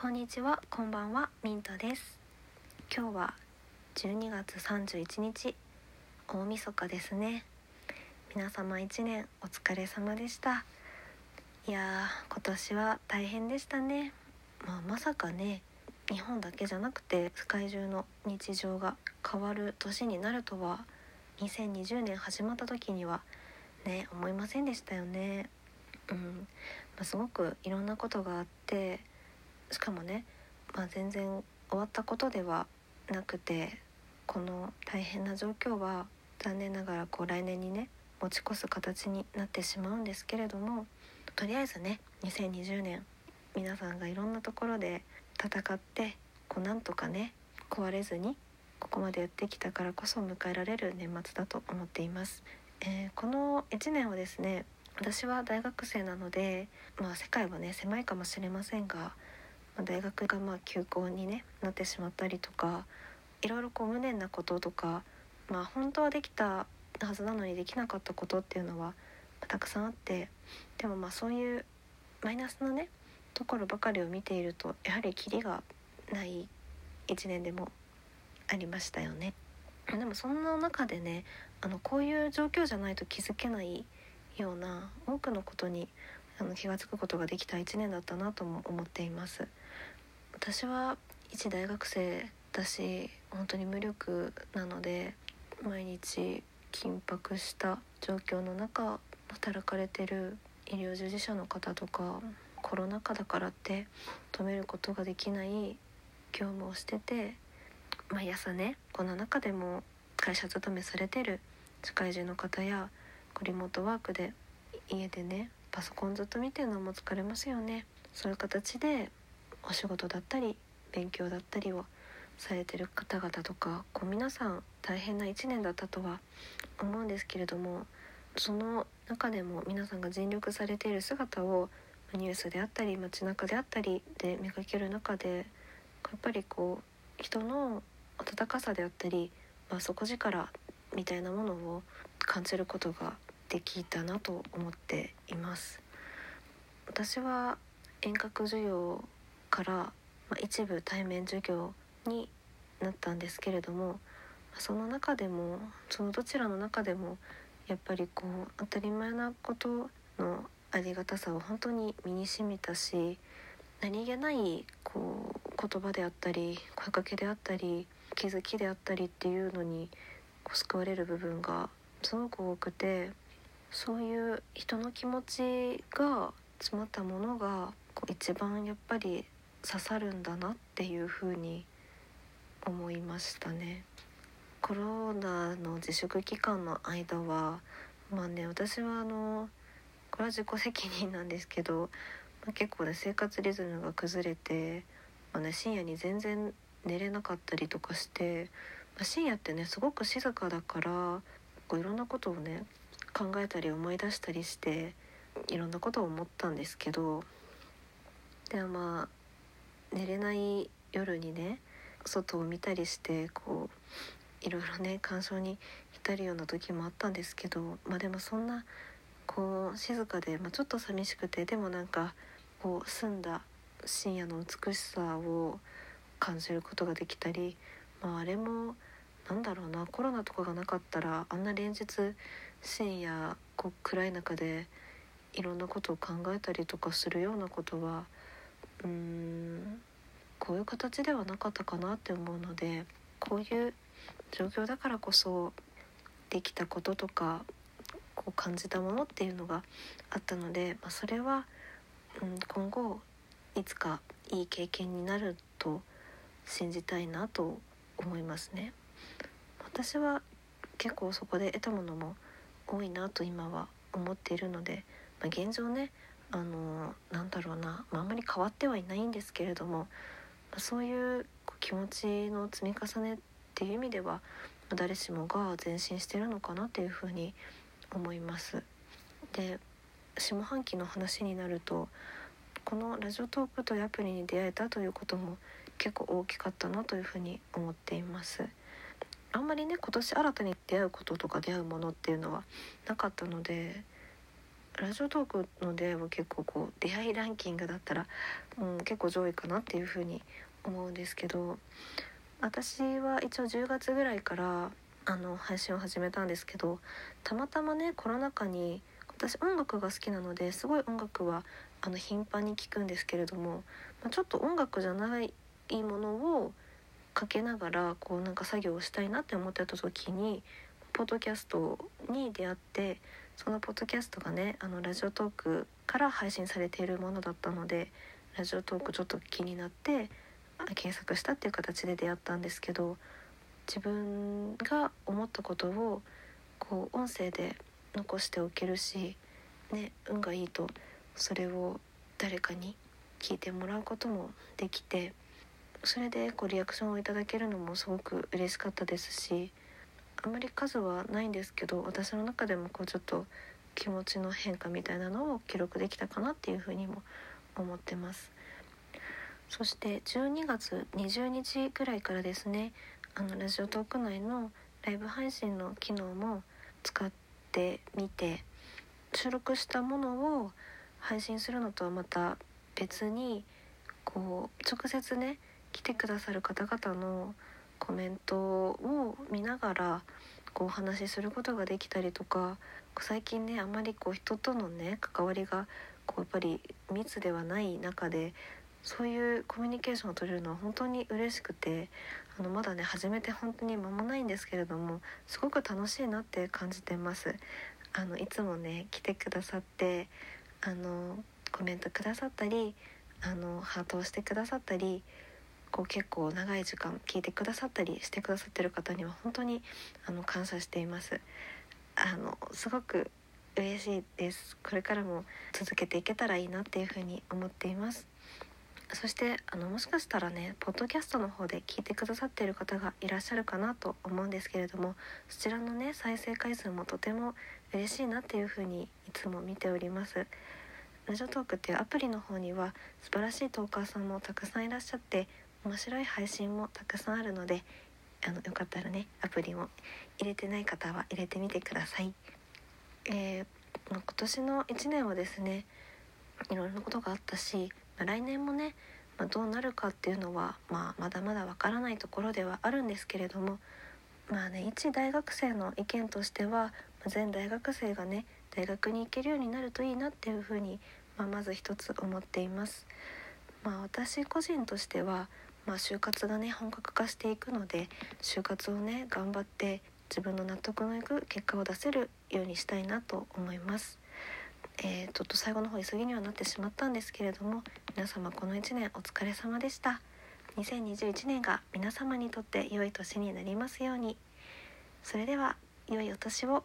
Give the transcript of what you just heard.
こんにちは、こんばんは、ミントです。今日は12月31日、大晦日ですね。皆様一年お疲れ様でした。いやー、今年は大変でしたね。まあ、まさかね、日本だけじゃなくて世界中の日常が変わる年になるとは、2020年始まった時にはね、思いませんでしたよね。うん、まあ、すごくいろんなことがあってしかもね、まあ、全然終わったことではなくてこの大変な状況は残念ながらこう来年にね持ち越す形になってしまうんですけれどもとりあえずね2020年皆さんがいろんなところで戦ってこうなんとかね壊れずにここまでやってきたからこそ迎えられる年末だと思っています。えーこの1年はですね私は大学生なので、まあ、世界はね狭いかもしれませんが、大学がまあ休校に、ね、なってしまったりとかいろいろこう無念なこととか、まあ、本当はできたはずなのにできなかったことっていうのはたくさんあってでもまあそういうマイナスなねところばかりを見ているとやはりキリがない1年でもありましたよね。でもそんな中でねあのこういう状況じゃないと気づけないような多くのことにあの気が付くことができた1年だったなとも思っています私は一大学生だし本当に無力なので毎日緊迫した状況の中働かれてる医療従事者の方とかコロナ禍だからって止めることができない業務をしてて毎朝ねこの中でも会社勤めされてる社会人の方やリモートワークで家でねパソコンずっと見てるのも疲れますよね。そういう形でお仕事だったり勉強だったりをされてる方々とかこう皆さん大変な1年だったとは思うんですけれどもその中でも皆さんが尽力されている姿をニュースであったり街中であったりで見かける中でやっぱりこう人の温かさであったり、まあ、底力みたいなものを感じることができたなと思っています。私は遠隔授業から、まあ、一部対面授業になったんですけれどもその中でもそのどちらの中でもやっぱりこう当たり前なことのありがたさを本当に身にしみたし何気ないこう言葉であったり声かけであったり気づきであったりっていうのにこう救われる部分がすごく多くてそういう人の気持ちが詰まったものがこう一番やっぱり刺さるんだなっていうふうに思いましたね。コロナの自粛期間の間はまあね私はあのこれは自己責任なんですけど、まあ、結構ね生活リズムが崩れて、まあね、深夜に全然寝れなかったりとかして、まあ、深夜ってねすごく静かだからこういろんなことをね考えたり思い出したりしていろんなことを思ったんですけどでもまあ寝れない夜にね外を見たりしてこういろいろね感傷に浸るような時もあったんですけどまあでもそんなこう静かで、まあ、ちょっと寂しくてでもなんかこう澄んだ深夜の美しさを感じることができたり、まあ、あれもなんだろうなコロナとかがなかったらあんな連日深夜こう暗い中でいろんなことを考えたりとかするようなことはうーんこういう形ではなかったかなって思うのでこういう状況だからこそできたこととかこう感じたものっていうのがあったので、まあ、それは、うん、今後いつかいい経験になると信じたいなと思いますね。私は結構そこで得たものも多いなと今は思っているので、まあ、現状ねあのなんだろうな、まあ、あんまり変わってはいないんですけれども、ま、そういう気持ちの積み重ねっていう意味では、ま誰しもが前進してるのかなっていうふうに思います。で下半期の話になるとこのラジオトークというアプリに出会えたということも結構大きかったなというふうに思っています。あんまりね今年新たに出会うこととか出会うものっていうのはなかったのでラジオトークの出会いは結構こう出会いランキングだったら、うん、結構上位かなっていうふうに思うんですけど私は一応10月ぐらいからあの配信を始めたんですけどたまたまねコロナ禍に私音楽が好きなのですごい音楽はあの頻繁に聴くんですけれども、まあ、ちょっと音楽じゃないものをかけながらこうなんか作業をしたいなって思ってた時にポッドキャストに出会ってそのポッドキャストがねあのラジオトークから配信されているものだったのでラジオトークちょっと気になって検索したっていう形で出会ったんですけど自分が思ったことをこう音声で残しておけるし、ね、運がいいとそれを誰かに聞いてもらうこともできてそれでこうリアクションをいただけるのもすごく嬉しかったですしあまり数はないんですけど私の中でもこうちょっと気持ちの変化みたいなのを記録できたかなっていうふうにも思ってます。そして12月20日ぐらいからですねあのラジオトーク内のライブ配信の機能も使ってみて収録したものを配信するのとはまた別にこう直接ね来てくださる方々のコメントを見ながらこうお話しすることができたりとか最近ねあまりこう人とのね関わりがこうやっぱり密ではない中でそういうコミュニケーションを取れるのは本当に嬉しくてあのまだね始めて本当に間もないんですけれどもすごく楽しいなって感じてます。あのいつもね来てくださってあのコメントくださったりあのハートをしてくださったりこう結構長い時間聞いてくださったりしてくださってる方には本当にあの感謝しています。あのすごく嬉しいです。これからも続けていけたらいいなっていうふうに思っています。そしてあのもしかしたらねポッドキャストの方で聞いてくださっている方がいらっしゃるかなと思うんですけれどもそちらのね再生回数もとても嬉しいなっていうふうにいつも見ております。ラジオトークっていうアプリの方には素晴らしいトーカーさんもたくさんいらっしゃって面白い配信もたくさんあるのであのよかったらねアプリも入れてない方は入れてみてください。えー、今年の1年はですねいろいろなことがあったし、まあ、来年もね、まあ、どうなるかっていうのは、まあ、まだまだわからないところではあるんですけれどもまあね一大学生の意見としては、ま全大学生がね大学に行けるようになるといいなっていうふうに、まあ、まず一つ思っています。まあ、私個人としてはまあ、就活がね本格化していくので就活をね頑張って自分の納得のいく結果を出せるようにしたいなと思います。えー、ちょっと最後の方急ぎにはなってしまったんですけれども皆様この1年お疲れ様でした。2021年が皆様にとって良い年になりますように。それでは良いお年を。